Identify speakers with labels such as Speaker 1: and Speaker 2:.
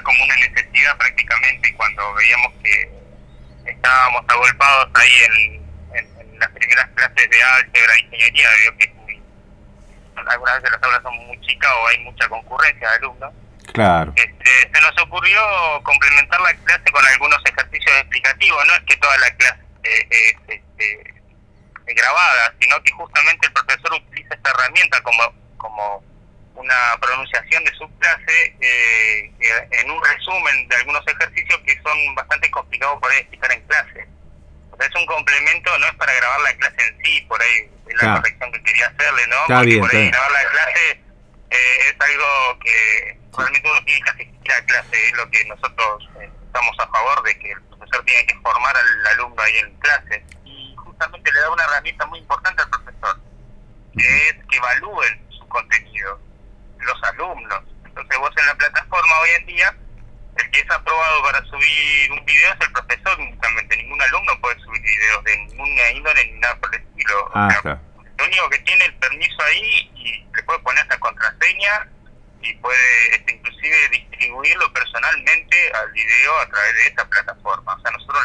Speaker 1: fue como una necesidad prácticamente cuando veíamos que estábamos agolpados ahí en, las primeras clases de álgebra e ingeniería, veo que algunas veces las aulas son muy chicas o hay mucha concurrencia de alumnos.
Speaker 2: Claro.
Speaker 1: Este, se nos ocurrió complementar la clase con algunos ejercicios explicativos, no es que toda la clase es este, grabada, sino que justamente el profesor utiliza esta herramienta como, como una pronunciación de su clase eh, en un resumen de algunos ejercicios que son bastante complicados por ahí explicar en clase. O sea, es un complemento, no es para grabar la clase en sí, por ahí es la corrección que quería hacerle, ¿no?
Speaker 2: Porque
Speaker 1: por ahí grabar la clase eh, es algo que realmente uno tiene que asistir a clase, es lo que nosotros eh, estamos a favor de que el profesor tiene que formar al alumno ahí en clase. Y justamente le da una herramienta muy importante al profesor, que es que evalúen su contenido alumnos. Entonces vos en la plataforma hoy en día, el que es aprobado para subir un video es el profesor únicamente, ningún alumno puede subir videos de ninguna índole ni nada por el estilo. lo único que tiene el permiso ahí y le puede poner esta contraseña y puede este, inclusive distribuirlo personalmente al video a través de esta plataforma. O sea, nosotros